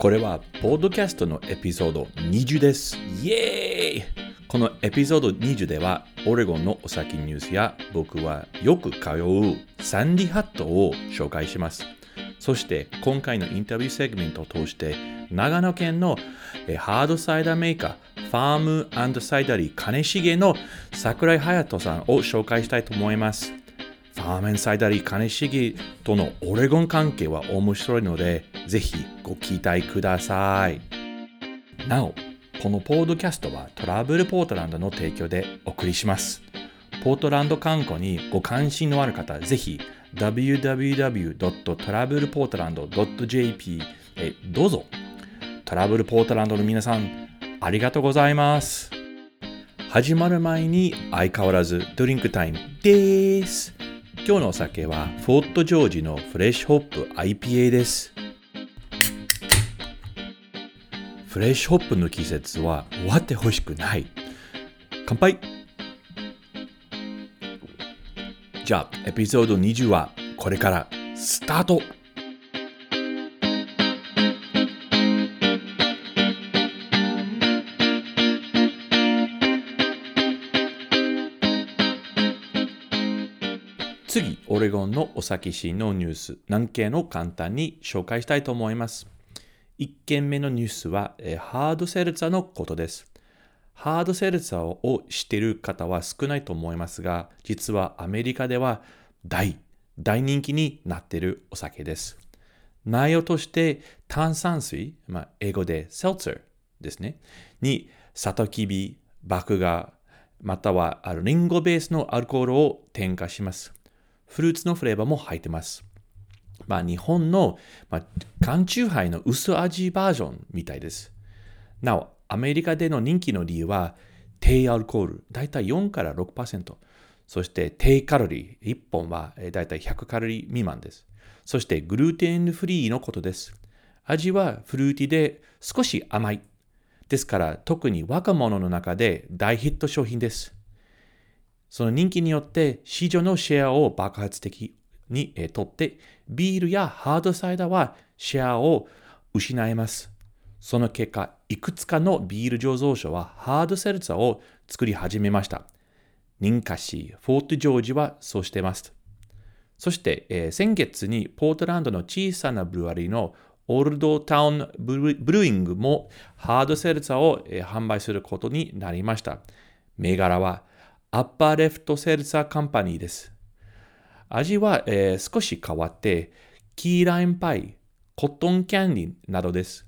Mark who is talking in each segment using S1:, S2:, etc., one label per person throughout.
S1: これはポッドキャストのエピソード20です。イエーイこのエピソード20ではオレゴンのお酒ニュースや僕はよく通うサンディハットを紹介します。そして今回のインタビューセグメントを通して長野県のハードサイダーメーカー Farm & Cidery Kaneshige の桜井隼人さんを紹介したいと思います。ファーメンサイダリー金重とのオレゴン関係は面白いので、ぜひご期待ください。なお、このポードキャストはトラブルポートランドの提供でお送りします。ポートランド観光にご関心のある方、ぜひ www.travelportland.jp へどうぞ。トラブルポートランドの皆さん、ありがとうございます。始まる前に相変わらずドリンクタイムです。今日のお酒はフォートジョージのフレッシュホップ IPA です。フレッシュホップの季節は終わってほしくない。乾杯じゃあ、エピソード20はこれからスタート次、オレゴンのお酒シのニュース、何件を簡単に紹介したいと思います。1件目のニュースは、えハードセルツァのことです。ハードセルツァを知っている方は少ないと思いますが、実はアメリカでは大、大人気になっているお酒です。内容として炭酸水、まあ、英語でセルツァですね、にサトキビ、麦芽、またはリンゴベースのアルコールを添加します。フルーツのフレーバーも入ってます。まあ、日本の、まあ、缶チューハイの薄味バージョンみたいです。なお、アメリカでの人気の理由は、低アルコール、だいたい4から6%。そして低カロリー、1本はだいたい100カロリー未満です。そしてグルテンフリーのことです。味はフルーティーで少し甘い。ですから特に若者の中で大ヒット商品です。その人気によって市場のシェアを爆発的に取って、ビールやハードサイダーはシェアを失います。その結果、いくつかのビール醸造所はハードセルツァを作り始めました。認可し、フォートジョージはそうしています。そして、えー、先月にポートランドの小さなブルワリーのOld Town Brewing も hard seltzer を、えー、販売することになりました。銘柄は Upper Left Seltzer Company です。味は、えー、少し変わって、 key lime pie、 cotton candy などです。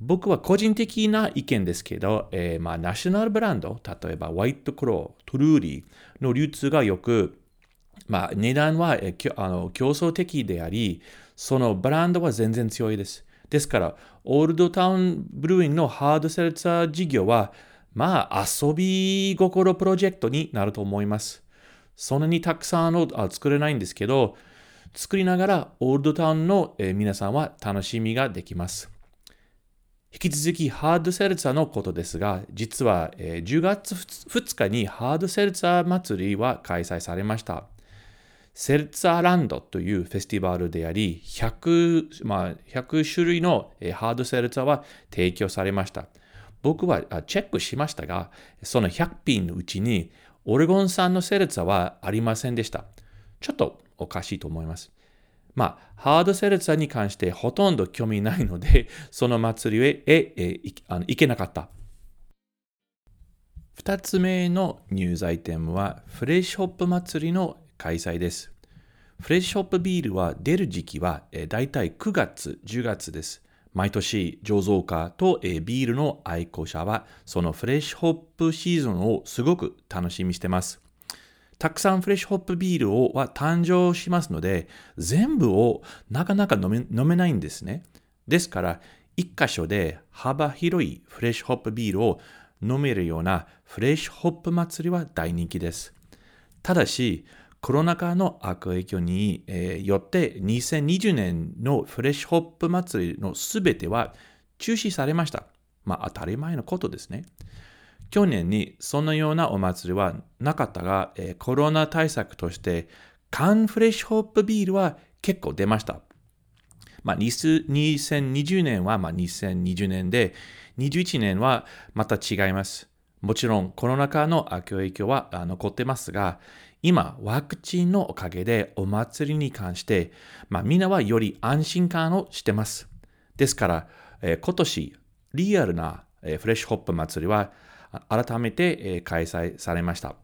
S1: 僕は個人的な意見ですけど、えー、まあ、ナショナルブランド、例えば White Claw、 Truly の流通がよく、まあ、値段は、えー、あの競争的であり、そのブランドは全然強いです。ですから、オールドタウンブルーインのハードセルツァー事業は、まあ遊び心プロジェクトになると思います。そんなにたくさんの作れないんですけど、作りながらオールドタウンの、え皆さんは楽しみができます。引き続きハードセルツァのことですが、実は、え10月2日にハードセルツァ祭りは開催されました。セルツァーランドというフェスティバルであり、100, まあ、100種類のハードセルツァは提供されました。僕はチェックしましたが、その100品のうちにオレゴン産のセルツァはありませんでした。ちょっとおかしいと思います。まあ、ハードセルツァに関してほとんど興味ないので、その祭りへえあの行けなかった。二つ目のニュースアイテムは、フレッシュホップ祭りの開催です。フレッシュホップビールは出る時期はだいたい9月、10月です。毎年醸造家とビールの愛好者はそのフレッシュホップシーズンをすごく楽しみにしてます。たくさんフレッシュホップビールをは誕生しますので、全部をなかなか飲め飲めないんですね。ですから、一箇所で幅広いフレッシュホップビールを飲めるようなフレッシュホップ祭りは大人気です。ただし、コロナ禍の悪影響に、えよって2020年のフレッシュホップ祭りのすべては中止されました。まあ当たり前のことですね。去年にそのようなお祭りはなかったが、えコロナ対策として缶フレッシュホップビールは結構出ました。まあ、2020年はまあ2020年で、21年はまた違います。もちろんコロナ禍の影響は残ってますが、今、ワクチンのおかげでお祭りに関して、まあ、みんなはより安心感をしてます。ですから、えー、今年、リアルな、えー、フレッシュホップ祭りは改めて、えー、開催されました。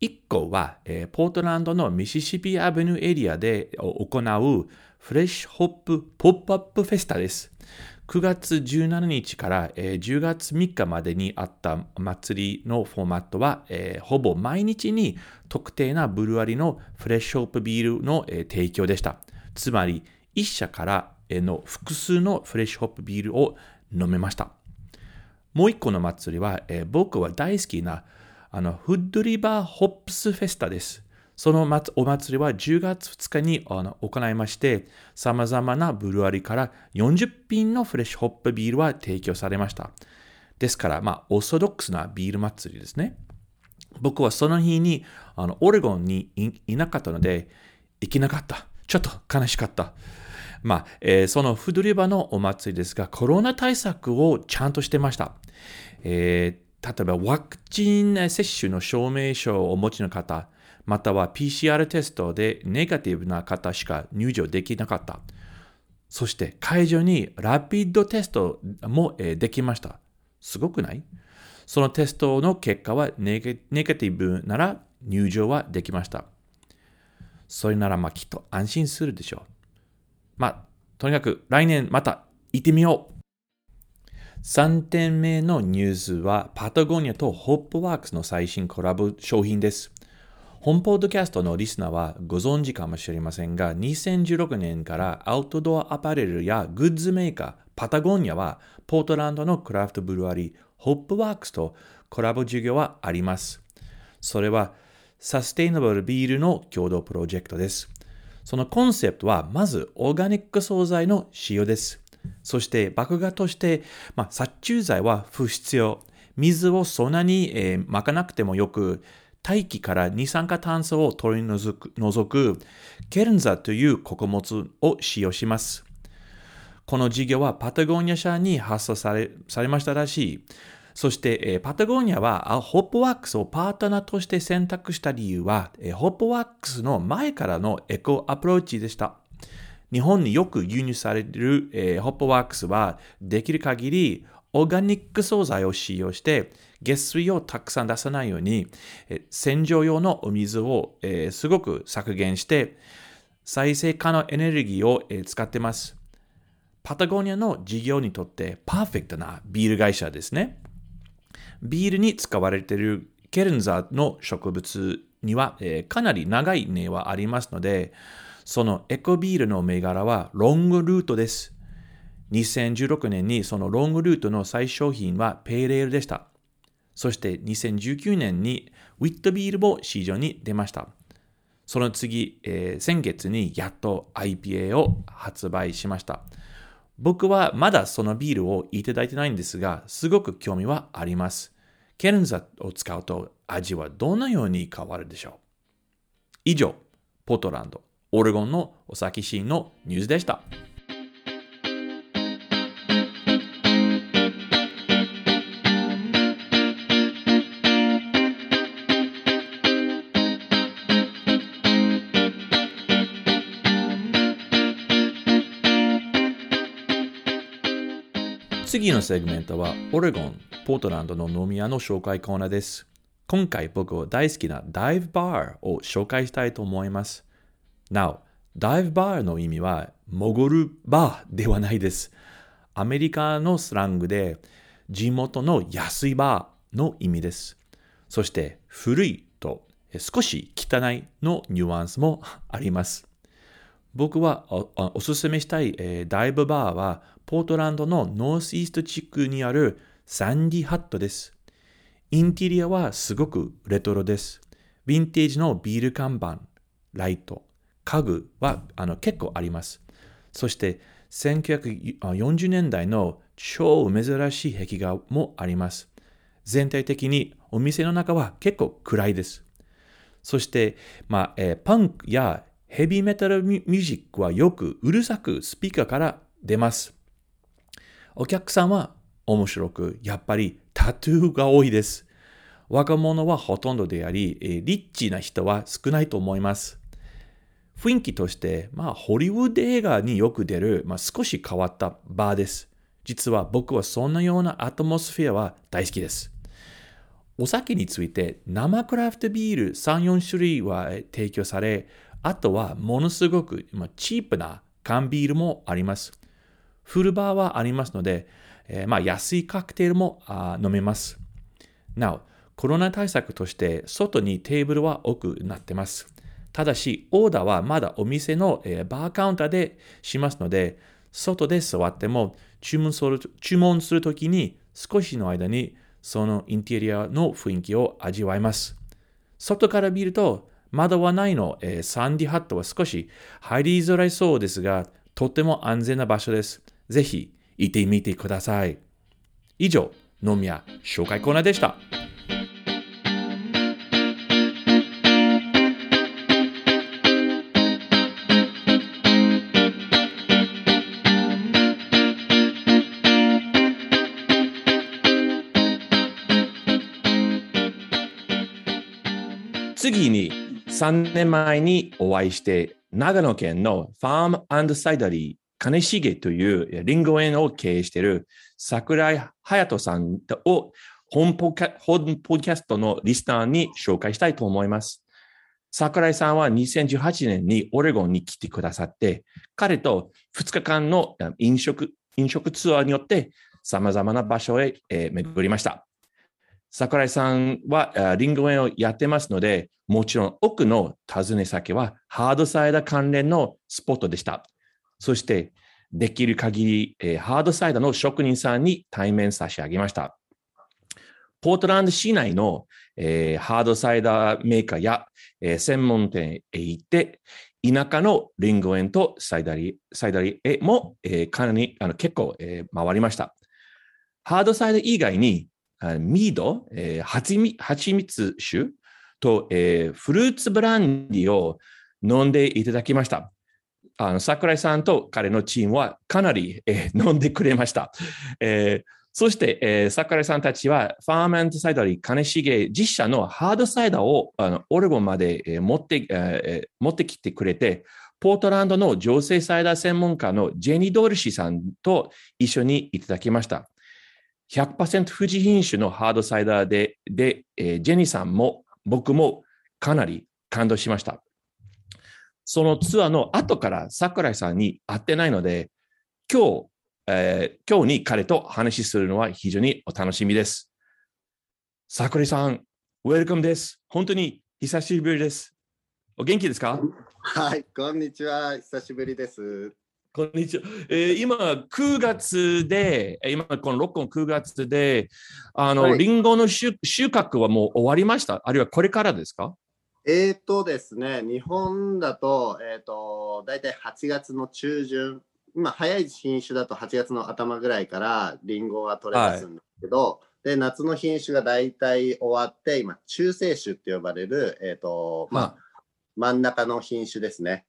S1: 一個は、えー、ポートランドのミシシピアベニューエリアで行うフレッシュホップポップアップフェスタです。9月17日から、えー、10月3日までにあった祭りのフォーマットは、ほぼ毎日に特定なブルワリのフレッシュホップビールの、提供でした。つまり、1社からの複数のフレッシュホップビールを飲めました。もう一個の祭りは、僕は大好きなあのフッドリバーホップスフェスタです。そのお祭りは10月2日に行いまして、様々なブルワリから40品のフレッシュホップビールは提供されました。ですから、まあ、オーソドックスなビール祭りですね。僕はその日にあのオレゴンにいなかったので、行けなかった。ちょっと悲しかった。まあ、えー、そのフドリバのお祭りですが、コロナ対策をちゃんとしてました。えー、例えば、ワクチン接種の証明書をお持ちの方、または PCR テストでネガティブな方しか入場できなかった。そして会場にラピッドテストもできました。すごくない？そのテストの結果はネガティブなら入場はできました。それならまあきっと安心するでしょう。まあ、とにかく来年また行ってみよう。3点目のニュースはパタゴニアとホップワークスの最新コラボ商品です。本ポッドキャストのリスナーはご存知かもしれませんが、2016年からアウトドアアパレルやグッズメーカー、パタゴニアはポートランドのクラフトブルワリー、 Hopworks とコラボ事業はあります。それはサステイナブルビールの共同プロジェクトです。そのコンセプトはまずオーガニック素材の使用です。そして麦芽として、まあ、殺虫剤は不必要。水をそんなに、えー、まかなくてもよく、大気から二酸化炭素を取り除くくケルンザという穀物を使用します。この事業はパタゴニア社に発送されされましたらしい。そして、え、パタゴニアはホップワックスをパートナーとして選択した理由は、え、ホップワックスの前からのエコアプローチでした。日本によく輸入される、えー、ホップワックスはできる限りオーガニック素材を使用して下水をたくさん出さないように、洗浄用のお水を、えー、すごく削減して、再生可能エネルギーを、えー、使ってます。パタゴニアの事業にとってパーフェクトなビール会社ですね。ビールに使われているケルンザの植物には、えー、かなり長い根はありますので、そのエコビールの銘柄はロングルートです。2016年にそのロングルートの最商品はペーレールでした。そして2019年にウィットビールも市場に出ました。その次、えー、先月にやっと IPA を発売しました。僕はまだそのビールをいただいてないんですが、すごく興味はあります。ケルンザを使うと味はどのように変わるでしょう？以上、ポートランド、オレゴンのお酒シーンのニュースでした。次のセグメントはオレゴン、ポートランドの飲み屋の紹介コーナーです。今回僕は大好きなダイブバーを紹介したいと思います。なお、ダイブバーの意味は潜るバーではないです。アメリカのスラングで地元の安いバーの意味です。そして古いと少し汚いのニュアンスもあります。僕はおおすすめしたい、えーダイブバーは、ポートランドのノースイースト地区にあるサンディハットです。インテリアはすごくレトロです。ヴィンテージのビール看板、ライト、家具はあの結構あります。そして1940年代の超珍しい壁画もあります。全体的にお店の中は結構暗いです。そして、まあえーパンクやヘビーメタルミュージックはよくうるさくスピーカーから出ます。お客さんは面白く、やっぱりタトゥーが多いです。若者はほとんどであり、リッチな人は少ないと思います。雰囲気として、まあ、ホリウッド映画によく出る、まあ、少し変わったバーです。実は僕はそんなようなアトモスフェアは大好きです。お酒について生クラフトビール3、4種類は提供され、あとはものすごく、チープな缶ビールもあります。フルバーはありますので、えーまあ、安いカクテルもあ飲めます。なお、コロナ対策として外にテーブルは多くなってます。ただし、オーダーはまだお店の、えーバーカウンターでしますので、外で座っても注文する注文するときに少しの間にそのインテリアの雰囲気を味わえます。外から見ると窓はないの、えーサンディハットは少し入りづらいそうですが、とても安全な場所です。ぜひ行ってみてください。以上、飲み屋紹介コーナーでした。次に3年前にお会いして、長野県のファームサイダリー金重というリンゴ園を経営している桜井隼人さんを本ポキャ本ポッドキャストのリスナーに紹介したいと思います。桜井さんは2018年にオレゴンに来てくださって、彼と2日間の飲食飲食ツアーによって様々な場所へ、巡りました。桜井さんはリンゴ園をやってますので、もちろん奥の訪ね先はハードサイダー関連のスポットでした。そして、できる限り、えーハードサイダーの職人さんに対面差し上げました。ポートランド市内の、えーハードサイダーメーカーや、えー専門店へ行って、田舎のリンゴ園とサイダリサイダリへも、えーかなりあの結構、えー回りました。ハードサイダー以外に、ミード、えー、はちみ蜂蜜酒と、えーフルーツブランディを飲んでいただきました。あの桜井さんと彼のチームはかなり、えー飲んでくれました。えーそして、えー桜井さんたちはファーメントサイダリー金重実写のハードサイダーをあのオレゴンまで、えー持って、えー持ってきてくれて、ポートランドの女性サイダー専門家のジェニー・ドルシーさんと一緒にいただきました。100%富士品種のハードサイダーで、で、えージェニーさんも僕もかなり感動しました。そのツアーの後から桜井さんに会ってないので、今日、えー今日に彼と話しするのは非常にお楽しみです。桜井さん、ウェルカムです。本当に久しぶりです。お元気ですか？
S2: はい、こんにちは。久しぶりです。
S1: こんにちは。えー今、9月で、えー今、この録音9月で、あの、
S2: はい。
S1: リンゴの収収穫はもう終わりました？あるいはこれからですか？
S2: えーとですね、日本だと、えーと、大体8月の中旬、今、早い品種だと8月の頭ぐらいからリンゴが取れ出すんですけど、で、夏の品種が大体終わって、今、中性種って呼ばれる、えーと、まあ、真ん中の品種ですね。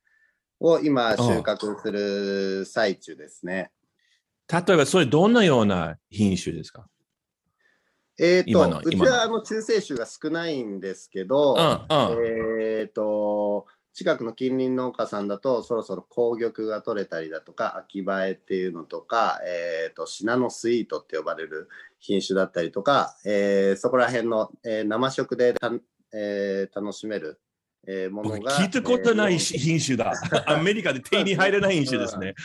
S2: を今、収穫する最中ですね。
S1: 例えば、それどんなような品種ですか？
S2: えーと、うちはあの中性種が少ないんですけど。えー、と近くの近隣農家さんだとそろそろ紅玉が取れたりだとか秋映えっていうのとか、えー、とシナノスイートって呼ばれる品種だったりとか、えーそこら辺の、えー生食でた、えー楽しめる、えーものが
S1: 僕聞いたことない
S2: えー
S1: 品種だ。アメリカで手に入らない品種ですね。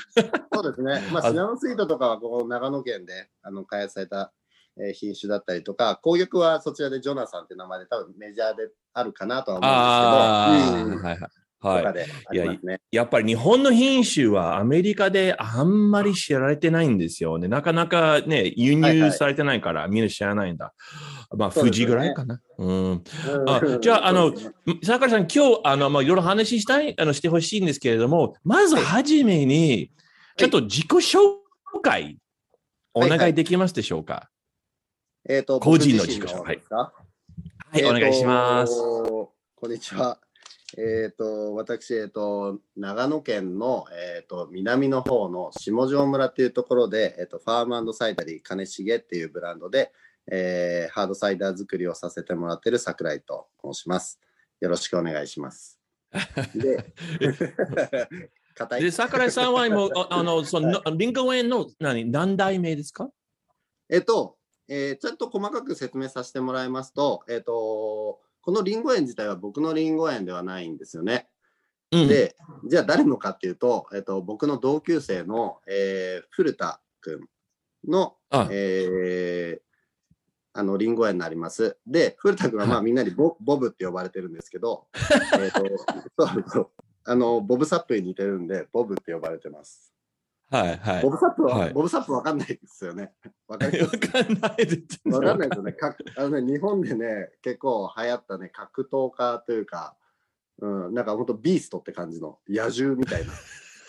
S2: そうですね、まあ、
S1: あ
S2: シナノスイートとかはこう長野県であの開発された、えー品種だったりとか紅玉はそちらでジョナサンって名前で多分メジャーであるかなとは思うんですけど。
S1: はいはい。
S3: はい。
S2: かでありますね。
S1: やっぱり日本の品種はアメリカであんまり知られてないんですよね。なかなかね、輸入されてないからみんな知らないんだ。まあ、
S2: そうですよね。
S1: 富士ぐらいかな。あ じゃああの坂井さん、今日、あの、まあ、いろいろ話したい、あの、してほしいんですけれども、まずはじめに、ちょっと自己紹介、お
S2: はいはい
S1: 願いできますでしょうか？
S2: えっと、
S1: 個人の
S2: 僕自
S1: 己紹介。
S2: ですか？
S1: はい、お願いします。
S2: こんにちは。えっ、と、私、えっ、と、長野県の、えっ、と、南の方の下條村っていうところで、えっ、と、ファームサイダリー金重っていうブランドで、えーハードサイダー作りをさせてもらってる桜井と申します。よろしくお願いします。で、
S1: で、桜井さんはもう、ああの、その、リンゴ園の何何代目ですか？
S2: えっと、えーちゃんと細かく説明させてもらいますと、えっと、このリンゴ園自体は僕のリンゴ園ではないんですよね。
S1: うん。
S2: で、じゃあ誰のかっていうと、えっと、僕の同級生の、えー古田くんの、
S1: あ、
S2: えーあの、リンゴ園になります。で、古田くんはまあ
S1: はい
S2: みんなにボボブって呼ばれてるんですけど、えっと、そうそう。あの、ボブサップに似てるんで、ボブって呼ばれてます。
S1: はい、はい
S2: ボ。ブサップは、
S1: はい
S2: ボブサップわかんないですよね。わかります？
S1: わかんないです。
S2: わかんないですよね。かあのね、日本でね、結構流行ったね、格闘家というか、うん、なんか本当ビーストって感じの野獣みたいな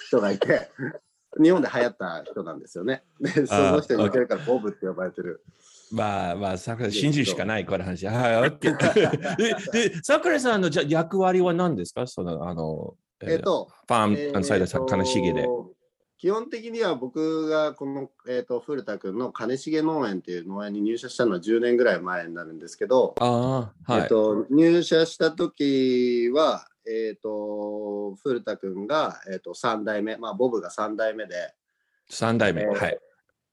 S2: 人がいて、日本で流行った人なんですよね。で、その人に似てるからボブって呼ばれてる。
S1: まあまあ、桜井信じるしかない、この話。はい、オッケー。で、で桜井さんのじゃあ役割は何ですか？その、あの、
S2: えっ、と、
S1: ファーム、
S2: え
S1: あのサイダーさん、金重で。
S2: 基本的には僕がこの、えー、と古田君の金重農園っていう農園に入社したのは10年ぐらい前になるんですけど、
S1: ああ、はい。
S2: えっと、入社した時は、えっと古田君が、えっと3代目、まあ、ボブが3代目で
S1: 三代目。
S2: えー
S1: はい。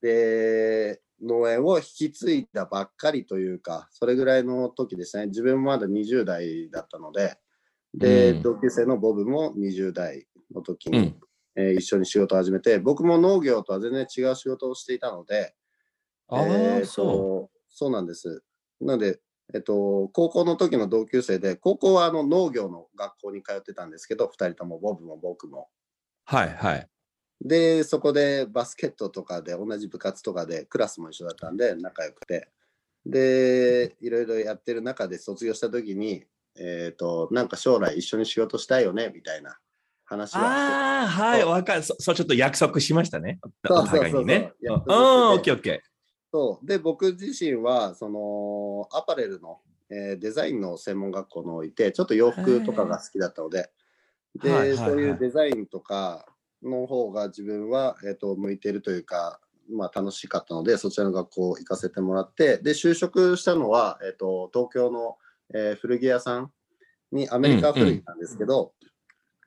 S2: で農園を引き継いだばっかりというかそれぐらいの時でしたね自分もまだ20代だったのでで、
S1: うん
S2: 同級生のボブも20代の時に、
S1: うん。
S2: えー一緒に仕事を始めて僕も農業とは全然違う仕事をしていたので
S1: ああ、
S2: えーと
S1: そ
S2: そうなんです。なので、えっと、高校の時の同級生で、高校はあの農業の学校に通ってたんですけど、2人とも、ボブも僕も。
S1: う。はい、はい。
S2: で、そこでバスケットとかで、同じ部活とかで、クラスも一緒だったんで、仲良くて。で、いろいろやってる中で卒業した時に、えっ、と、なんか将来一緒に仕事したいよね、みたいな話は
S1: ああ、はい、わかる。そそう、ちょっと約束しましたね。お
S2: そうそうそう
S1: ね。うん、オッケーオッケ
S2: そう。で、僕自身は、その、アパレルの、えーデザインの専門学校のいて、ちょっと洋服とかが好きだったので、で、そういうデザインとかの方が自分は、えっ、と、向いてるというか、まあ楽しかったので、そちらの学校行かせてもらって、で、就職したのは、えっ、と、東京の、えー古着屋さんに、アメリカ古着なんですけど、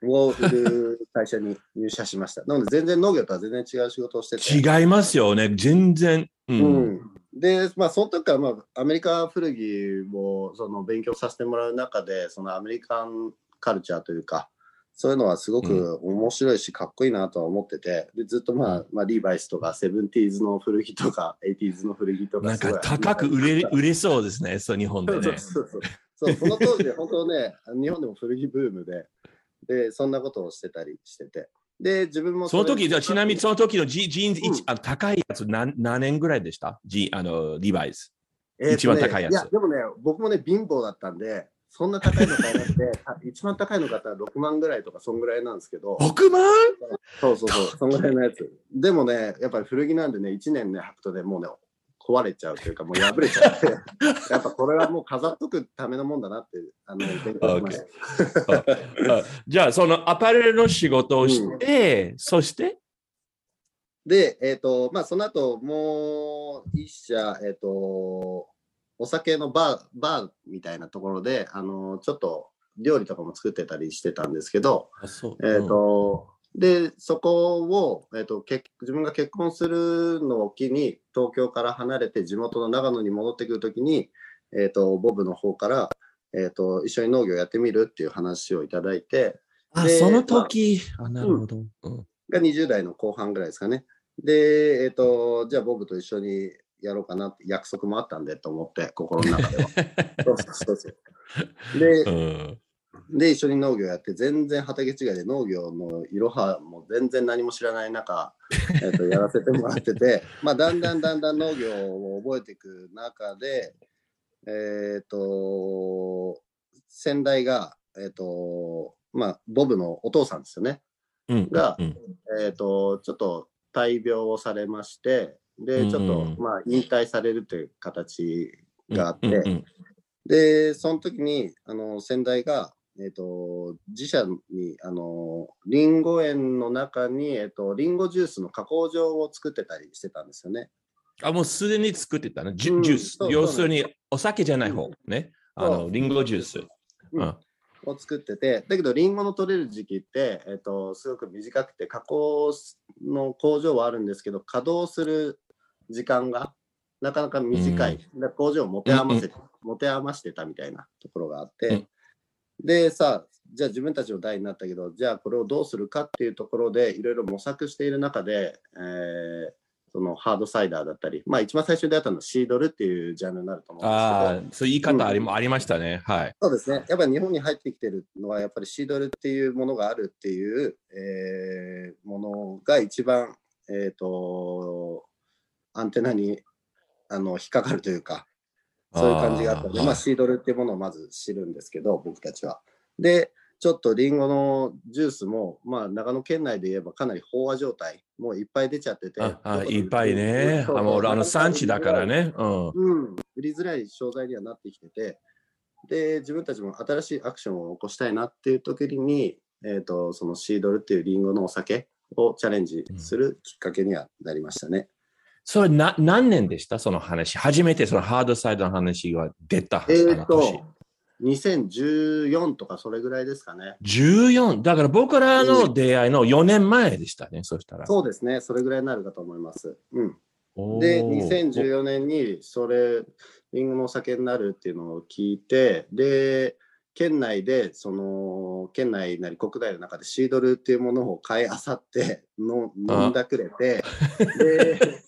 S2: を売る会社に入社しました。なので、全然農業とは全然違う仕事をしてて。
S1: ー。違いますよね。全然。う。
S2: うんん、で、まあ、その時から、まあ、アメリカ古着をその勉強させてもらう中で、そのアメリカンカルチャーというか、そういうのはすごく面白いし、かっこいいなとは思ってて、でずっと、まあまあ、リーバイスとか、 seventies の古着とか、 eighties の古着とか、
S1: なんか高く売れ売れそうですね。そう、日本で
S2: そう
S1: ね。
S2: そうそうそう、その当時、本当ね、日本でも古着ブームで、で、そんなことをしてたりしてて。で、自分もれ
S1: その時、じゃあちなみにその時のジジーンズ、一
S2: うん
S1: あの高いやつ何何年ぐらいでした？ジあのリーバイス。
S2: えーとね
S1: 一番高いやつ
S2: いや、でもね、僕もね、貧乏だったんで、そんな高いの買えなくて、た一番高いの買ったら6万ぐらいとか、そんぐらいなんですけど、
S1: 6万？
S2: そうそうそう、そんぐらいのやつ。でもね、やっぱり古着なんでね、1年ね、履くとね、もうね、壊れちゃうというか、もう破れちゃって、やっぱこれはもう飾っとくためのもんだなって、あの、勉強しました。
S1: あじゃあ、そのアパレルの仕事をして、そして？
S2: で、えっ、と、まあ、その後、もう一社、えっ、と、お酒のバー、バーみたいなところで、あの、ちょっと料理とかも作ってたりしてたんですけど、
S1: う。
S2: えっ、と、で、そこを、えっ、と、結自分が結婚するのを機に、東京から離れて地元の長野に戻ってくるときに、えっ、と、ボブの方から、えっ、と、一緒に農業やってみるっていう話をいただいて、で
S1: あその時、あ、なるほど。うん。
S2: が20代の後半ぐらいですかね。で、えっ、と、じゃあボブと一緒にやろうかなって約束もあったんでと思って、心の中では。そうそうそうそう。で、
S1: うん
S2: で、一緒に農業やって、全然畑違いで農業のいろはも全然何も知らない中、えー、とやらせてもらってて、まあ、だんだんだんだん農業を覚えていく中で、えっ、と、先代が、えっ、と、まあ、ボブのお父さんですよね。
S1: うん
S2: が
S1: うん
S2: えっ、と、ちょっと大病をされまして、で、ちょっと、
S1: うん
S2: まあ、引退されるという形があって、で、その時に、あの、先代が、えっ、と、自社に、あの、リンゴ園の中に、えっ、と、リンゴジュースの加工場を作ってたりしてたんですよね。
S1: あ、もうすでに作ってたね。ジ
S2: うん
S1: ュジュース要するに、お酒じゃない方
S2: うん
S1: ね。あの、リンゴジュース。
S2: うん
S1: うん
S2: を作ってて、だけど、リンゴの取れる時期って、えっ、と、すごく短くて、加工の工場はあるんですけど、稼働する時間がなかなか短い。で工場を持て余せ、持て余してたみたいなところがあって、
S1: うん
S2: で、さあ、じゃあ自分たちの代になったけど、じゃあこれをどうするかっていうところで、いろいろ模索している中で、えーそのハードサイダーだったり、まあ一番最初に出会ったのはシードルっていうジャンルになると思うんですけど、
S1: ああ、そういう言い方あり,、もありましたね。はい。
S2: そうですね。やっぱり日本に入ってきてるのは、やっぱりシードルっていうものがあるっていう、えーものが一番、えっ、と、アンテナにあの引っかかるというか、そういう感じがあったので、
S1: あー
S2: まあ、シードルっていうものをまず知るんですけど、僕たちは。で、ちょっとリンゴのジュースも、まあ、長野県内で言えばかなり飽和状態、もういっぱい出ちゃってて。
S1: あいっぱいね。
S2: そうそう
S1: あもうあの産地だから。ね。うん。
S2: うん、売りづらい商材にはなってきてて、で、自分たちも新しいアクションを起こしたいなっていう時に、えっ、と、そのシードルっていうリンゴのお酒をチャレンジするきっかけにはなりましたね。
S1: それな何年でした？その話。初めてそのハードサイドの話が出た。
S2: えっ、
S1: あの年
S2: と、2014とかそれぐらいですかね。
S1: 14。だから僕らの出会いの4年前でしたね。そしたら。
S2: そうですね。それぐらいになるかと思います。うん。で、2014年にそれ、リンゴのお酒になるっていうのを聞いて、で、県内で、その、県内なり国内の中でシードルっていうものを買いあさっての飲んだくれて、で、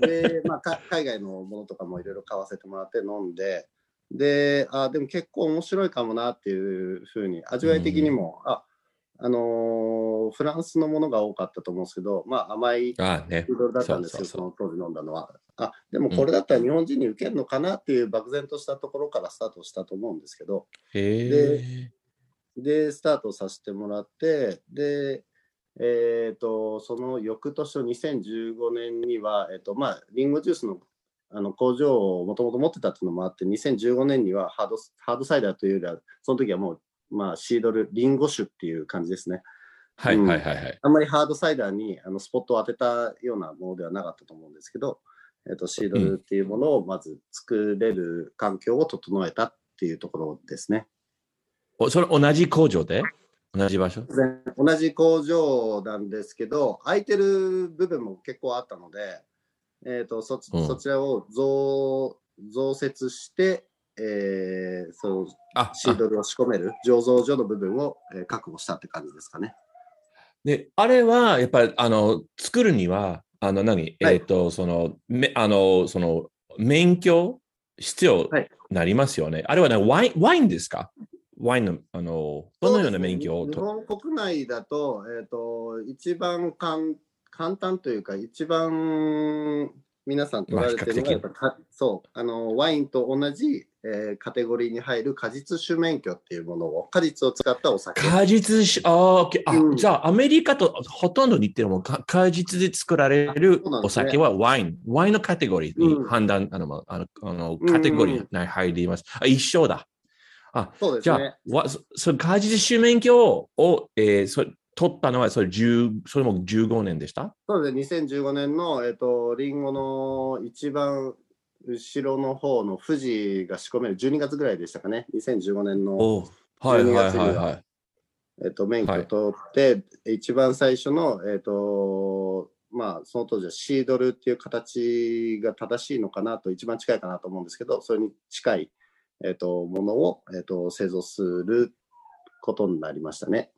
S2: でまあ、か海外のものとかもいろいろ買わせてもらって飲んで、で、あでも結構面白いかもなっていうふうに、味わい的にも、あ、あのーフランスのものが多かったと思うんですけど、まあ甘い
S1: ああね
S2: フ。ードルだったんですけど、
S1: そ
S2: の当時飲んだのは。あ、でもこれだったら日本人に受けるのかなっていう漠然としたところからスタートしたと思うんですけど、
S1: へえ。
S2: で、スタートさせてもらって、で、えっ、と、その翌年の2015年には、えっ、と、まあ、リンゴジュースのあの工場をもともと持ってたっていうのもあって、2015年にはハードハードサイダーというよりは、その時はもう、まあ、シードル、リンゴ酒っていう感じですね。
S1: はいはいはいはい。
S2: あんまりハードサイダーにあのスポットを当てたようなものではなかったと思うんですけど、えっとシードルっていうものをまず作れる環境を整えたっていうところですね。
S1: おそれ同じ工場で？同じ場所？
S2: で同じ工場なんですけど、空いてる部分も結構あったので、えっとそ
S1: うん。
S2: そちらを増増設して、えー、その
S1: あ
S2: シードルを仕込める醸造所の部分を、えー確保したって感じですかね。
S1: で、あれは、やっぱり、あの、作るには、あの、何、
S2: はい。
S1: えっ、と、その、め、あの、その、免許必要
S2: はい。
S1: なりますよね。あれはね、ワイン、ワインですか？ワインの、あの、どのような免許をと、
S2: 日本国内だと、えっ、と、一番かん簡単というか、一番皆さん取られてるのが、
S1: まあ
S2: そう、あの、ワインと同じ、えーカテゴリーに入る果実酒免許っていうものを、果実を使ったお酒。
S1: 果実酒、あー、オッケーあ、
S2: うん
S1: じゃあ、アメリカとほとんど似てるもん。か果実で作られるお酒はワイン。ワインのカテゴリーに
S2: うん
S1: 判断、あの、あの、あの
S2: うん
S1: カテゴリーに入ります。あ、一緒だ。じゃ
S2: そうですね
S1: あ。、わそその果実酒免許を、えー、そ取ったのはそれ10それも15年でした？
S2: そうですね、2015年の、えっ、と、リンゴの一番後ろの方の富士が仕込める12月ぐらいでしたかね、2015年の。
S1: おはいはいはい
S2: 12月に
S1: は。
S2: はいえっと、免許を取って、一番最初の、えっと、まあ、その当時はシードルっていう形が正しいのかなと、一番近いかなと思うんですけど、それに近い、えっと、ものを、えっと、製造することになりましたね。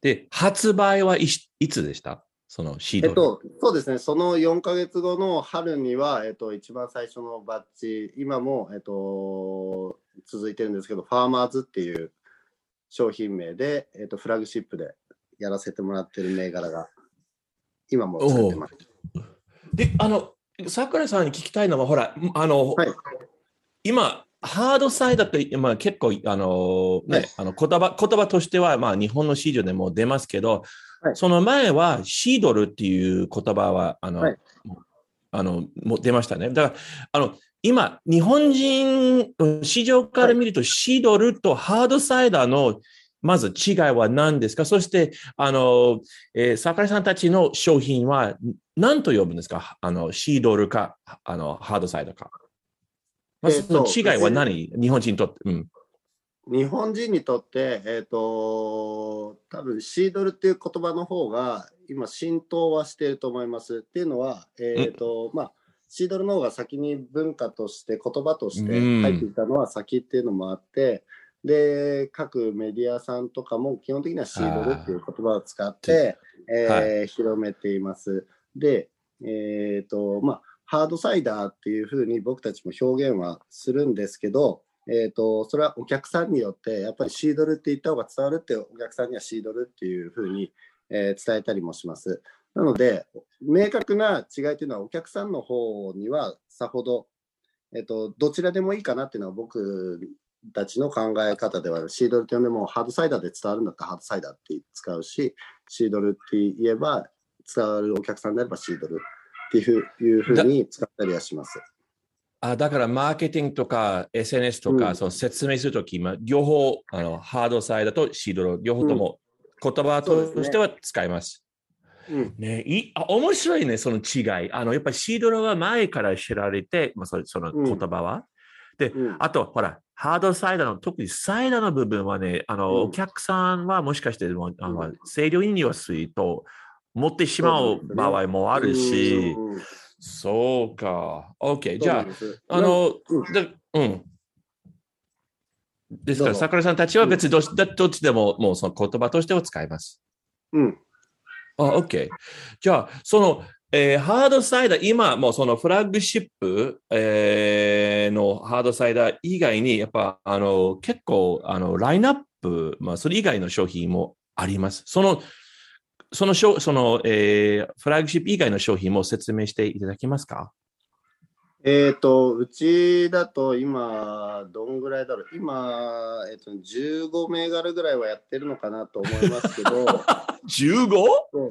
S1: で、発売はいしいつでした？そのシードル。
S2: えっと、そうですね、その4ヶ月後の春には、えっと、一番最初のバッジ、今も、えっと、続いてるんですけど、ファーマーズっていう、商品名で、えっ、と、フラグシップでやらせてもらってる銘柄が、今も作ってます。
S1: で、あの、桜井さんに聞きたいのは、ほら、あの、
S2: はい
S1: 今、ハードサイダーって、まあ、結構、あの、ね、
S2: はい。
S1: あの言葉、言葉としては、まあ、日本の市場でも出ますけど、
S2: はい。
S1: その前は、シードルっていう言葉は、あの、
S2: はい。
S1: あの、もう出ましたね。だから、あの、今、日本人の市場から見ると、シードルとハードサイダーの、まず違いは何ですか？そして、あの、えー桜井さんたちの商品は何と呼ぶんですか？あの、シードルか、あの、ハードサイドか。まず
S2: えーと
S1: その違いは何？日本人にとって？うん。
S2: 日本人にとって、えっ、と、多分シードルっていう言葉の方が今浸透はしていると思います。っていうのは、えっ、と、まあ、シードルの方が先に文化として言葉として
S1: うん
S2: 入っていたのは先っていうのもあって、で、各メディアさんとかも基本的にはシードルっていう言葉を使って、えー広めています。で、えっ、と、まあ、ハードサイダーっていうふうに僕たちも表現はするんですけど、えー、とそれはお客さんによってやっぱりシードルって言った方が伝わるってお客さんにはシードルっていうふうに、えー伝えたりもします。なので明確な違いというのはお客さんの方にはさほど、えー、とどちらでもいいかなっていうのは僕たちの考え方ではあるシードルって呼んでもハードサイダーで伝わるんだったらハードサイダーって使うしシードルって言えば伝わるお客さんであればシードルっていうふうに使ったりはします。
S1: あだから、マーケティングとか SNS とか、
S2: うん
S1: その説明するとき、まあ、両方、あの、ハードサイドとシードル、両方とも言葉としては使います。
S2: うん
S1: ね、いいあ面白いね、その違い。あの、やっぱりシードルは前から知られて、まあ、そその言葉は。
S2: うん
S1: あと、ほら、ハードサイダーの、特にサイダーの部分はね、あの、
S2: うん
S1: お客さんはもしかしてあの
S2: うん
S1: 清涼飲料水と持ってしまう場合もあるし、そうか。OK。じゃあ、あの、
S2: うん
S1: でうん。ですから、桜井さんたちは別にどっちだどっちでも、もうその言葉としては使います。
S2: うん、
S1: あ、OK。じゃあ、その、えーハードサイダー、今、もうそのフラッグシップ、えーのハードサイダー以外に、やっぱ、あの、結構、あの、ラインナップ、まあ、それ以外の商品もあります。その、その商、その、えーフラッグシップ以外の商品も説明していただけますか？
S2: えっ、と、うちだと今、どんぐらいだろう、今、えっ、と、15銘柄ぐらいはやってるのかなと思いますけど、
S1: ?15?
S2: そう。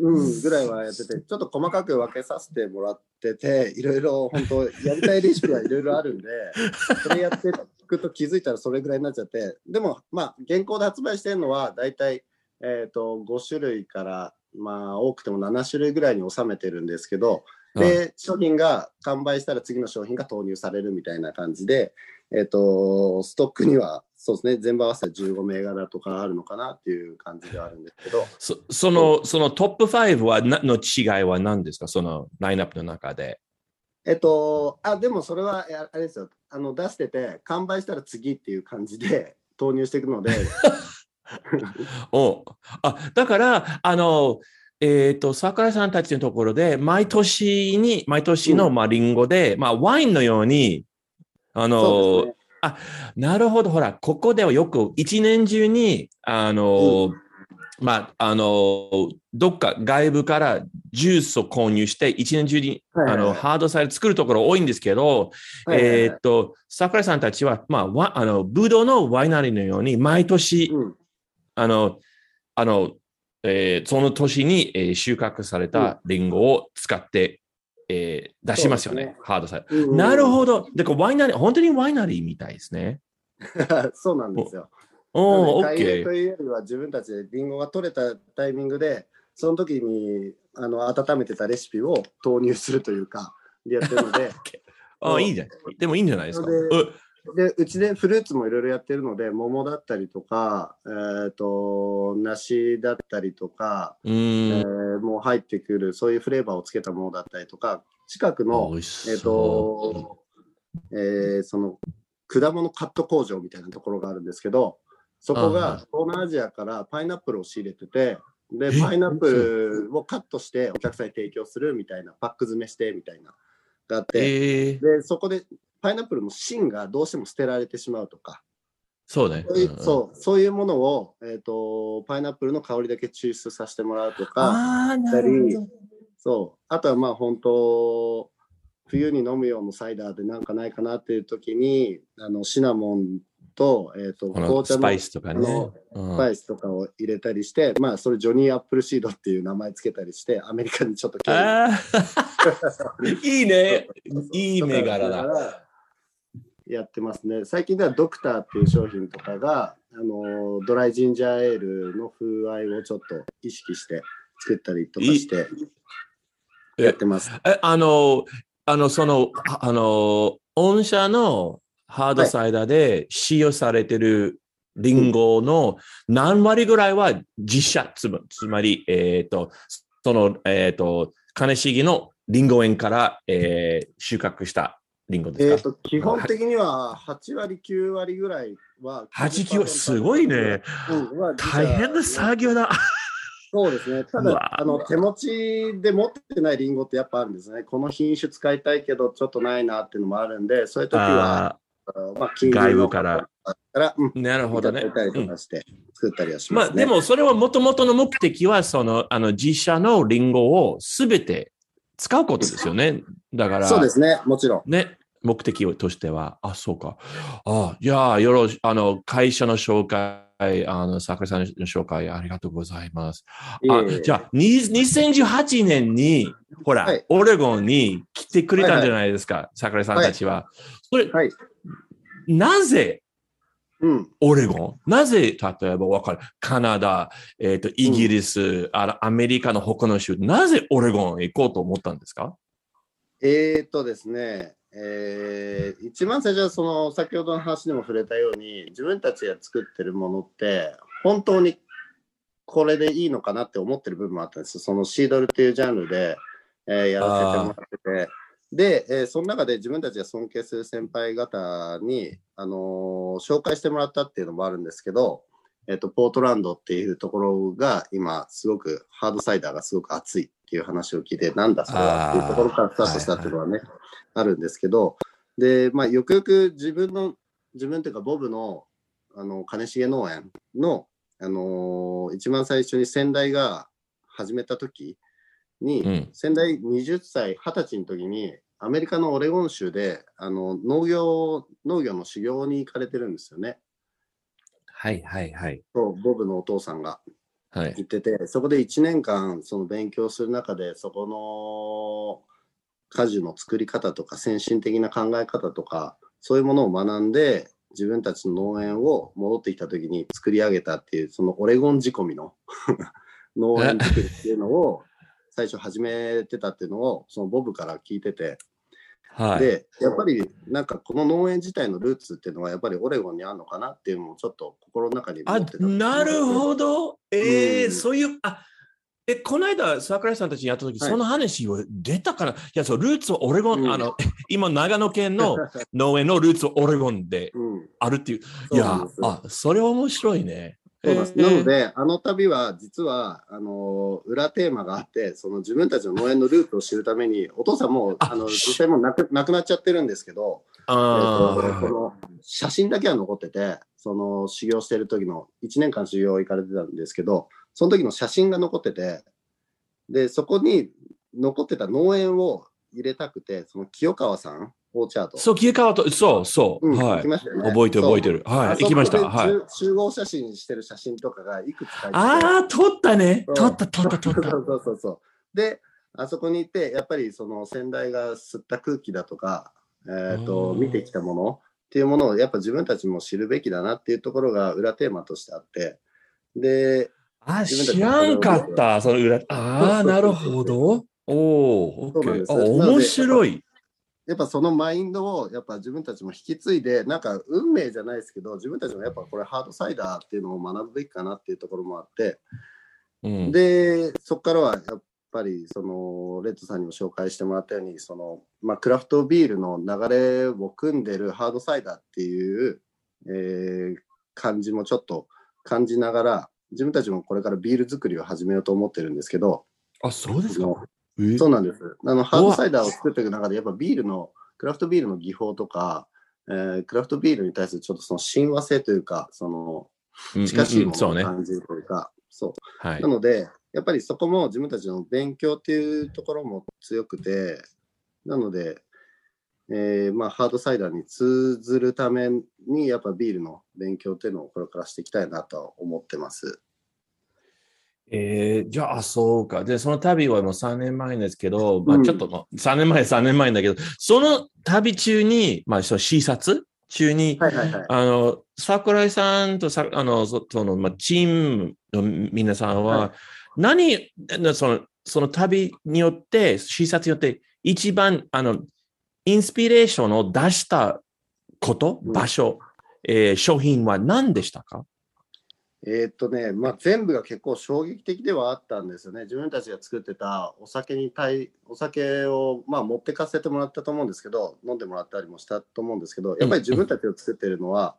S2: うん、ぐらいはやってて、ちょっと細かく分けさせてもらってて、いろいろ本当、やりたいレシピはいろいろあるんで、それやっていくと気づいたらそれぐらいになっちゃって、でも、まあ、現行で発売してるのは、大体、えっ、と、5種類から、まあ、多くても7種類ぐらいに収めてるんですけど、で、商品が完売したら次の商品が投入されるみたいな感じで、えっ、と、ストックには、そうですね、全部合わせて15銘柄とかあるのかなっていう感じではあるんですけど、
S1: そその、そのトップ5はなの違いは何ですか？そのラインナップの中で。
S2: えっと、あ、でもそれは、あれですよ、あの、出してて、完売したら次っていう感じで投入していくので、
S1: おあだから、あの、えっ、と、桜井さんたちのところで、毎年に、毎年の、
S2: うん。
S1: まあ、リンゴで、まあ、ワインのように、あの、
S2: ね。
S1: なるほど、ほら、ここではよく一年中に、あの、まあ、あの、どっか外部からジュースを購入して、一年中に、
S2: はいはいはい。
S1: あの、ハードサイド作るところ多いんですけど、
S2: はいはいはい。
S1: えーっと、桜井さんたちは、まあ、わあの、ブドウのワイナリーのように、毎年、
S2: うん
S1: あの、あの、えーその年に、えー収穫されたリンゴを使って、えー出しますよね、
S2: そうです
S1: ハードサイド。
S2: うん
S1: なるほど。だからワイナリー、本当にワイナリーみたいですね。
S2: そうなんですよ。
S1: おー、オッケー。
S2: というよりは自分たちでリンゴが取れたタイミングで、その時にあの温めてたレシピを投入するというか、でやってるので、
S1: あーいいじゃん。でもいいんじゃないですか。
S2: で
S1: う
S2: ちでフルーツもいろいろやってるので、桃だったりとか、えっ、と、梨だったりとか、
S1: う
S2: え
S1: ー
S2: もう入ってくる、そういうフレーバーをつけたものだったりとか、近くの、えっ、
S1: そう。
S2: と、えーその果物カット工場みたいなところがあるんですけど、そこが東南アジアからパイナップルを仕入れてて、で、
S1: え
S2: パイナップルをカットしてお客さんに提供するみたいな、パック詰めしてみたいな、があって、
S1: えー、
S2: で、そこでパイナップルの芯がどうしても捨てられてしまうとか、
S1: そうね。
S2: そういうそうそういうものを、えー、とパイナップルの香りだけ抽出させてもらうとか
S1: ああ、なるほど。
S2: そうあとはまあ本当冬に飲む用のサイダーでなんかないかなっていう時にあのシナモンと,、えー、と紅茶の
S1: スパイスとかね。うん
S2: スパイスとかを入れたりして、まあそれジョニーアップルシードっていう名前つけたりしてアメリカにちょっと
S1: いいね。いい銘柄だ。
S2: だ。やってますね。最近ではドクターっていう商品とかが、あのドライジンジャーエールの風合いをちょっと意識して作ったりとかして
S1: い
S2: やってます。
S1: え、あの、あの、その、ああの、御社のハードサイダーで使用されてるリンゴの何割ぐらいは実写、つまつまり、えっ、と、その、えっ、と、金重のリンゴ園から、えー収穫したリンゴ
S2: えっ、
S1: ですか、
S2: と、基本的には8割、9割ぐらいは。
S1: 8キロ、すごいね。
S2: うんは
S1: 大変な作業だ。
S2: そうですね。ただ、あの手持ちで持ってないリンゴってやっぱあるんですね。この品種使いたいけど、ちょっとないなっていうのもあるんで、そういう時は、まあ、金
S1: 外部から
S2: から、うん、
S1: ーなるほどね。
S2: 作ったりはし
S1: まあ、
S2: ます、ね
S1: でも、それはもともとの目的は、その、あの、自社のリンゴをすべて使うことですよね。だから、
S2: そうですね、もちろん。
S1: ね、目的としては、あ、そうか。あ、じゃあ、よろし、あの、会社の紹介、あの、桜井さんの紹介ありがとうございます。あじゃあ、に2018年に、ほら、
S2: はい
S1: オレゴンに来てくれたんじゃないですか、桜井さんたちは。それ、
S2: はい。
S1: なぜ
S2: うん。
S1: オレゴン？なぜ、例えばわかる、カナダ、えっ、と、イギリス、あらアメリカの他の州、なぜオレゴンへ行こうと思ったんですか？
S2: えー、っとですね、えー一番最初はその先ほどの話でも触れたように自分たちが作ってるものって本当にこれでいいのかなって思ってる部分もあったんですそのシードルっていうジャンルで、えーやらせてもらってて。で、えーその中で自分たちが尊敬する先輩方に、あのー紹介してもらったっていうのもあるんですけど、えっとポートランドっていうところが今すごくハードサイダーがすごく熱いっていう話を聞いてなんだそれはっていうところからスタートしたっていうのはね、あるんですけどで、まあ、よくよく自分の自分というかボブのあの金重農園の、あのー一番最初に先代が始めた時に、
S1: うん
S2: 先代20歳20歳の時にアメリカのオレゴン州であの農業農業の修行に行かれてるんですよね。
S1: はい、はい、はい。
S2: そうボブのお父さんが
S1: はい。
S2: 行っててそこで1年間その勉強する中でそこの果樹の作り方とか先進的な考え方とかそういうものを学んで自分たちの農園を戻ってきた時に作り上げたっていうそのオレゴン仕込みの 農園作りっていうのを最初始めてたっていうのをそのボブから聞いてて、
S1: はい。
S2: でやっぱりなんかこの農園自体のルーツっていうのはやっぱりオレゴンにあるのかなっていうのもちょっと心の中に持
S1: あなるほど。ええ
S2: うん
S1: そういう、あ、え、この間、桜井さんたちにやったとき、
S2: はい。
S1: その話を出たから、いや、そう、ルーツはオレゴン、
S2: うん。
S1: あの、今、長野県の農園のルーツはオレゴンで
S2: うん。
S1: あるっていう。いや
S2: そうなんです、
S1: あ、それは面白いね。
S2: そうです。
S1: えー
S2: なので、あの旅は実はあの裏テーマがあって、その自分たちの農園のルートを知るために、お父さんも
S1: あ
S2: あの実際もう亡く亡くなっちゃってるんですけど、え
S1: あ
S2: ー。とこの写真だけは残ってて、その修行してる時の1年間修行行かれてたんですけど、その時の写真が残ってて、でそこに残ってた農園を入れたくて、その清川さん、オーチャード。
S1: そう、消え変わと、そう、そう、
S2: うん、
S1: はい
S2: 行き。ましたよね
S1: 覚えてる、覚えてる。はい、行きました。はい。
S2: 集集合写真してる写真とかがいくつか
S1: ああ、撮ったね。撮った、撮った、撮った。
S2: そうそうそう。で、あそこに行って、やっぱりその先代が吸った空気だとか、えー、と
S1: うん
S2: 見てきたものっていうものをやっぱ自分たちも知るべきだなっていうところが裏テーマとしてあって、で、
S1: あ、知らんかった。その裏。ああ、なるほど。おお、オッケー。あ、面白い。
S2: やっぱそのマインドをやっぱ自分たちも引き継いで、なんか運命じゃないですけど、自分たちもやっぱこれハードサイダーっていうのを学ぶべきかなっていうところもあって、
S1: うん。
S2: で、そこからはやっぱりそのレッドさんにも紹介してもらったように、そのまあ、クラフトビールの流れを組んでるハードサイダーっていう、えー感じもちょっと感じながら、自分たちもこれからビール作りを始めようと思ってるんですけど、
S1: あ、そうですか？え？
S2: そうなんです。あのハードサイダーを作っていく中で、やっぱビールの、クラフトビールの技法とか、えークラフトビールに対するちょっとその親和性というか、その
S1: うん
S2: 近しいも。のを感じるというか、そう。
S1: はい
S2: な。ので、やっぱりそこも自分たちの勉強っていうところも強くて、なので、えーまあ、ハードサイダーに通ずるために、やっぱビールの勉強っていうのをこれからしていきたいなとは思ってます。
S1: えー、じゃあ、そうか。で、その旅はもう3年前ですけど、まあ
S2: うん
S1: ちょっともう3年前、3年前だけど、その旅中に、まあその視察中に、
S2: はいはいはい。
S1: あの、桜井さんとさ、あの、そその、まあ、チームの皆さんは、
S2: は
S1: 何、なその、その旅によって、視察によって、一番、あの、インスピレーションを出したこと、
S2: うん。
S1: 場所、えー商品は何でしたか？
S2: えーっとね、まあ、全部が結構衝撃的ではあったんですよね。自分たちが作ってたお酒に対、お酒を、まあ、持ってかせてもらったと思うんですけど、飲んでもらったりもしたと思うんですけど、やっぱり自分たちを作ってるのは、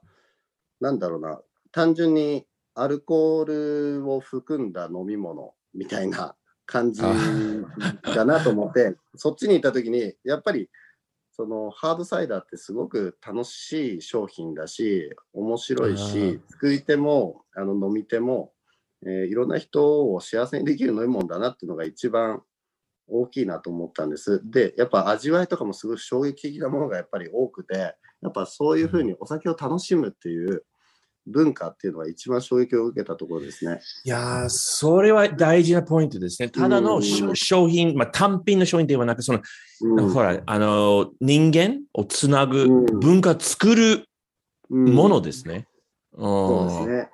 S2: なんだろうな、単純にアルコールを含んだ飲み物みたいな感じだなと思って、そっちに行った時に、やっぱり、そのハードサイダーってすごく楽しい商品だし、面白い
S1: あ
S2: し
S1: ー、
S2: 作り手もあの飲み手も、えーいろんな人を幸せにできる飲み物だなっていうのが一番大きいなと思ったんです。で、やっぱ味わいとかもすごい衝撃的なものがやっぱり多くて、やっぱそういうふうにお酒を楽しむっていう文化っていうのが一番衝撃を受けたところですね。
S1: いやー、それは大事なポイントですね。ただのし
S2: うん
S1: 商品、まあ、単品の商品ではなく、その、
S2: うん
S1: ほら、あの、人間をつなぐ
S2: うん
S1: 文化作る
S2: うん
S1: ものですね。
S2: そうです
S1: うん
S2: ね。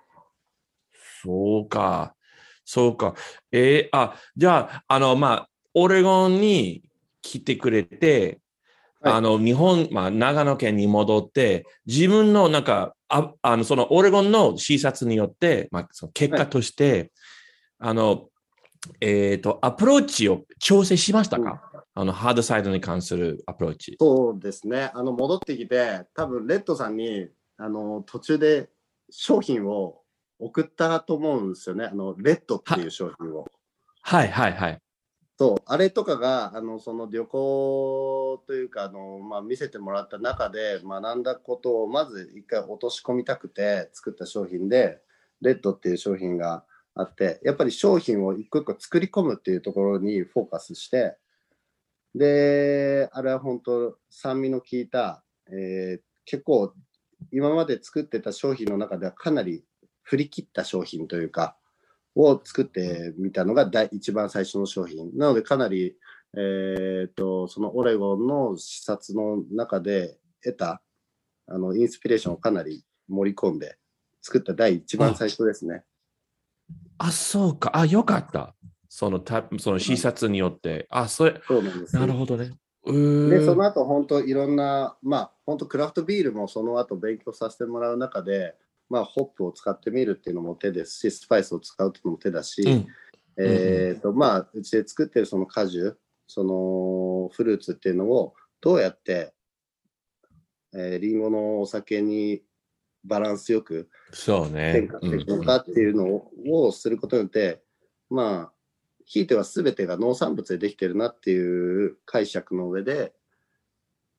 S1: そうか。そうか。えーあ、じゃあ、あの、まあ、オレゴンに来てくれて、
S2: はい
S1: あの、日本、まあ、長野県に戻って、自分のなんか、ああの、そのオレゴンの視察によって、まあ、その結果として、あの、えっ、と、アプローチを調整しましたか、あの、ハードサイドに関するアプローチ。
S2: そうですね。あの、戻ってきて、多分レッドさんに、あの、途中で商品を送ったと思うんですよね。あの、レッドっていう商品を。
S1: はい、はい、はい。
S2: そう、あれとかが、あの、その旅行というか、あの、まあ、見せてもらった中で学んだことを、まず一回落とし込みたくて作った商品で、レッドっていう商品があって、やっぱり商品を一個一個作り込むっていうところにフォーカスして、で、あれは本当、酸味の効いた、えー結構、今まで作ってた商品の中ではかなり振り切った商品というか、を作ってみたのが第一番最初の商品。なので、かなり、えー、と、そのオレゴンの視察の中で得た、あの、インスピレーションをかなり盛り込んで作った第一番最初ですね。
S1: あ、そうか。あ、よかった。その、たその視察によって。あ、それ、
S2: そうなんです。
S1: なるほどね。
S2: で、その後、本当いろんな、まあ、本当クラフトビールもその後勉強させてもらう中で、まあ、ホップを使ってみるっていうのも手ですし、スパイスを使うっていうのも手だし、
S1: うん
S2: えっ、と、まあ、うちで作ってるその果樹、そのフルーツっていうのをどうやって、えー、リンゴのお酒にバランスよく
S1: そうね
S2: 変。化していくのかっていうのを,、することによって、まあ、ひいては全てが農産物でできてるなっていう解釈の上で、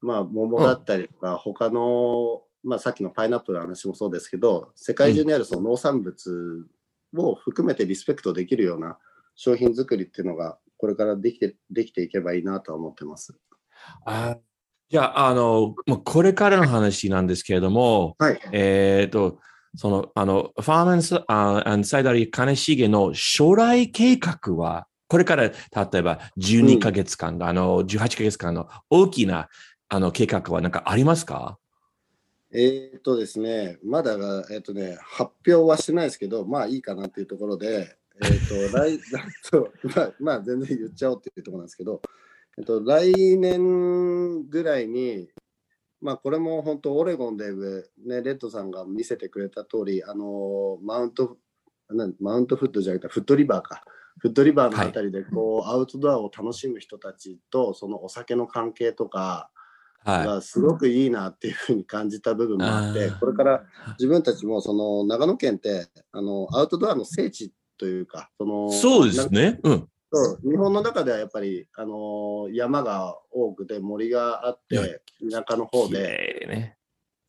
S2: まあ、桃だったりとか、他の、まあ、さっきのパイナップルの話もそうですけど、世界中にあるその農産物を含めてリスペクトできるような商品作りっていうのが、これからできてできていけばいいなとは思ってます。
S1: あじゃあ、あの、もうこれからの話なんですけれども、
S2: はい。
S1: えっ、と、その、あの、ファーマンス、あアンサイダリ金重の将来計画は、これから、例えば12ヶ月間、あの、18ヶ月間の大きな、あの、計画は何かありますか？
S2: えーっとですね、まだが、えーっとね、発表はしてないですけど、まあいいかなっていうところで、えーっと、来、まあ、まあ全然言っちゃおうっていうところなんですけど、えっと、来年ぐらいに、まあこれも本当オレゴンで、ね、レッドさんが見せてくれた通り、あの、マウント、マウントフットじゃなくて、フットリバーか。フットリバーのあたりで、こう、アウトドアを楽しむ人たちと、そのお酒の関係とか、
S1: は
S2: がすごくいいなっていうふうに感じた部分もあってこれから自分たちもその長野県ってあのアウトドアの聖地というかその
S1: い。そうですね。うん。
S2: そう日本の中ではやっぱりあの山が多くて森があって田舎の方
S1: 綺
S2: で
S1: 麗ね。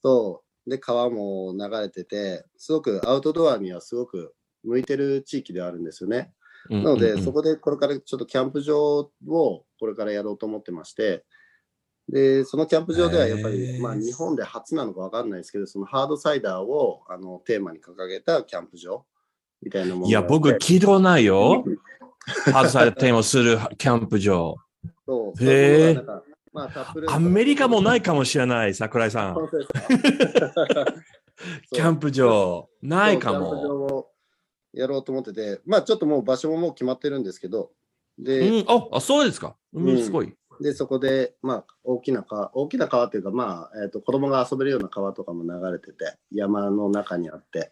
S2: そう。で、川も流れてて、すごくアウトドアにはすごく向いてる地域ではあるんですよね。
S1: な
S2: なので、そこでこれからちょっとキャンプ場をこれからやろうと思ってまして、で、そのキャンプ場ではやっぱ
S1: へ
S2: り、
S1: ー
S2: まあ日本で初なのかわかんないですけど、そのハードサイダーをあのテーマに掲げたキャンプ場みたいなもの
S1: いや、僕、聞いたことないよ。ハードサイダーテーマをするキャンプ場。
S2: そう
S1: へー
S2: そういうのがなんかまあ
S1: アメリカもないかもしれない、桜井さん。キャンプ場。ないかも。
S2: をやろうと思ってて、まあちょっともう場所ももう決まってるんですけど、
S1: う
S2: で、
S1: ん、ああ、そうですか。う、
S2: うんん
S1: すごい。
S2: でそこで、まあ大きな川、大きな川っていうか、まあ、えっ、と、子供が遊べるような川とかも流れてて、山の中にあって、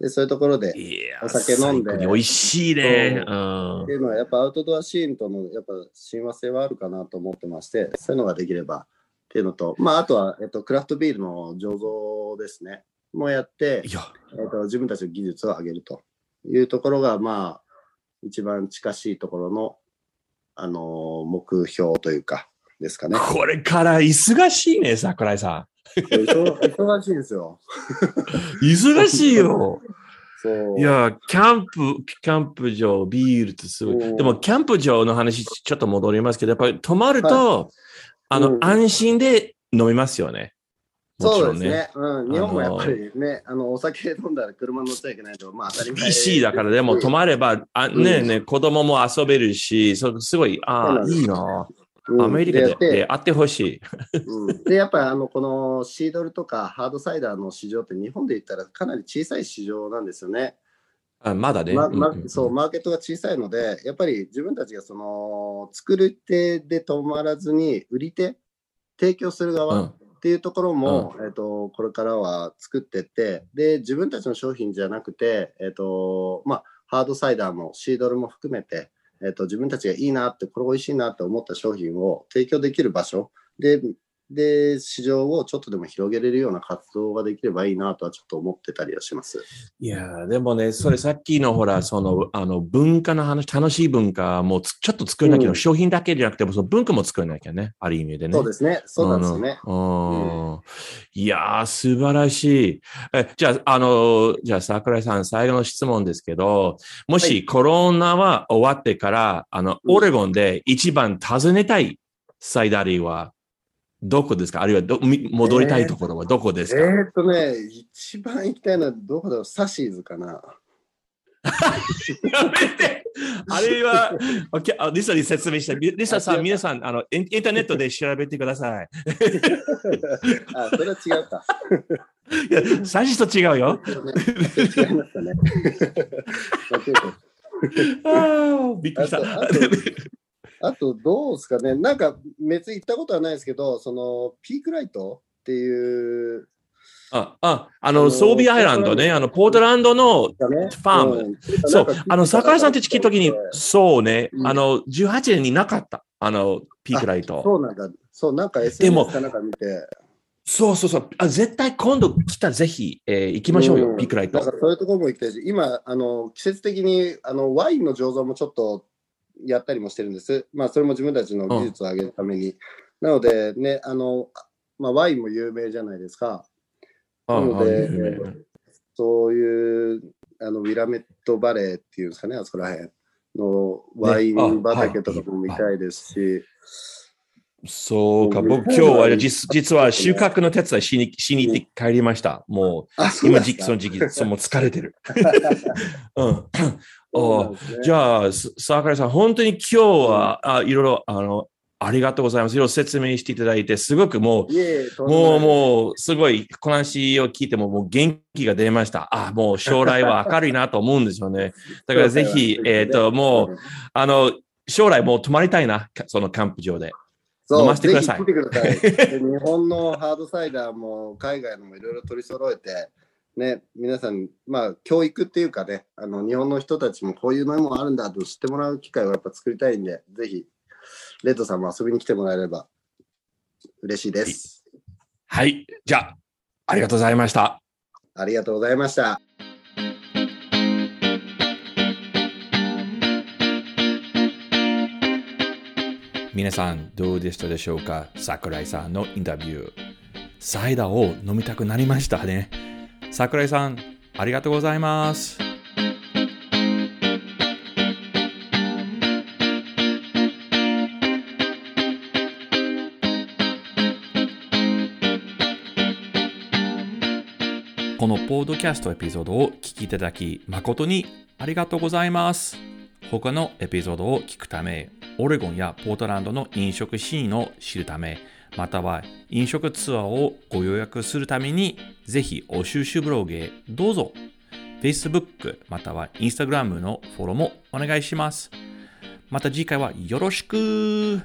S2: で、そういうところで、お酒飲んで
S1: 美味しいね。
S2: そう
S1: うん
S2: っていうのはやっぱアウトドアシーンとのやっぱ親和性はあるかなと思ってまして、そういうのができればっていうのと、まああとは、えっと、クラフトビールの醸造ですね。もやって
S1: い、や、
S2: えっと、自分たちの技術を上げるというところが、まあ、一番近しいところの、あのー目標というか、ですかね。
S1: これから忙しいね、桜井さ
S2: 忙忙しいんですよ。
S1: ん。忙しいよ。
S2: そう。
S1: いや、キャンプ、キャンプ場、ビールってすごい。
S2: うん
S1: でも、キャンプ場の話、ちょっと戻りますけど、やっぱり泊まると、あの、
S2: うん
S1: 安心で飲みますよね。
S2: そうですね。うん。日本もやっぱりね、あの、お酒飲んだら車乗っちゃいけないと、まあ当たり前。
S1: PC だから、でも泊まれば、あねえ
S2: うん
S1: ねえ子供も遊べるし、そすごい、ああ、いいな。
S2: うん
S1: アメリカで
S2: やって
S1: であってほしい。
S2: うんで、やっぱりあの、このシードルとかハードサイダーの市場って日本で言ったらかなり小さい市場なんですよね。
S1: あまだね。
S2: ままそう、マーケットが小さいので、やっぱり自分たちがその、作り手で止まらずに、売り手、提供する側
S1: うん
S2: っていうところも、えっ、と、これからは作ってって、で、自分たちの商品じゃなくて、えっ、と、まあ、ハードサイダーもシードルも含めて、えっ、と、自分たちがいいなって、これ美味しいなって思った商品を提供できる場所。で、で、市場をちょっとでも広げれるような活動ができればいいなとはちょっと思ってたりはします。
S1: いやーでもね、それさっきのほら、その、あの、文化の話、楽しい文化もつちょっと作らなきゃ、
S2: うん
S1: 商品だけじゃなくても、その文化も作らなきゃね、ある意味でね。
S2: そうですね。そうなんですよね。
S1: うんいやー、素晴らしい。えじゃあ、あの、じゃあ、桜井さん、最後の質問ですけど、も
S2: は
S1: しコロナは終わってから、あの、
S2: うん
S1: オレゴンで一番訪ねたいサイダリーは、どこですか？あるいはどみ戻りたいところはどこですか、
S2: えーっとね、一番行きたいのはどこだろう、サシーズかな。
S1: やめてあれは、リサに説明して、リリサさん、皆さんあのイン、インターネットで調べてください。
S2: あ、それは違うか。
S1: いや、最初と違うよ。
S2: 違いましたね。
S1: あーびっくりした。
S2: あとどうですかね、なんか別に行ったことはないですけど、そのピークライトっていう、
S1: あ、あ、あ
S2: あ
S1: の、
S2: の
S1: ソービーアイランドね、あの、ポートランドの、
S2: ね、
S1: ファーム。
S2: う。ん
S1: そうあの、桜井さんって聞いたときに、そうね、
S2: うん。
S1: あの、18年になかった、あの、ピークライト。
S2: そうなんだ、そう、なんか
S1: で
S2: SNS
S1: も
S2: かなんか見て、
S1: そうそうそう。あ絶対今度来たらぜひ、えー行きましょうよ、
S2: ん。
S1: ピークライト。
S2: そういうところも行きたいし、今、あの季節的にあのワインの醸造もちょっとやったりもしてるんです。まあ、それも自分たちの技術を上げるために。なので、ね、あの、まあ、ワインも有名じゃないですか。
S1: あ
S2: なのでそういう、あの、ウィラメットバレーっていうんですかね、あそこら辺のワイン畑とかも見たいですし、
S1: そうか、
S2: うん
S1: 僕今日は実実は収穫の手伝いしにしに行って帰りました。も
S2: あ、
S1: う、今時期、その時期、そうもう疲れてる。うん。
S2: そうなんですね
S1: じゃあ、す桜井さん、本当に今日は、あいろいろ、あの、ありがとうございます。いろいろ説明していただいて、すごくもう、
S2: も
S1: もう、もう、すごい、この話を聞いても、もう元気が出ました。あ、もう将来は明るいなと思うんですよね。だからぜひ、えっ、と、もう、あの、将来もう泊まりたいな、かそのキャンプ場で。飲ませてください
S2: 日本のハードサイダーも海外のもいろいろ取り揃えて、ね、皆さん、まあ、教育っていうかね、あの日本の人たちもこういう飲み物あるんだと知ってもらう機会をやっぱ作りたいんで、ぜひ、レッドさんも遊びに来てもらえれば嬉しいです。
S1: はい。じゃあ、ありがとうございました。
S2: ありがとうございました。
S4: 皆さんどうでしたでしょうか？桜井さんのインタビュー。
S1: サイダーを飲みたくなりましたね。桜井さん、ありがとうございます。このポードキャストエピソードを聞きいただき誠にありがとうございます。他のエピソードを聞くため、オレゴンやポートランドの飲食シーンを知るため、または飲食ツアーをご予約するために、ぜひお収集ブログへどうぞ。Facebook または Instagram のフォローもお願いします。また次回はよろしく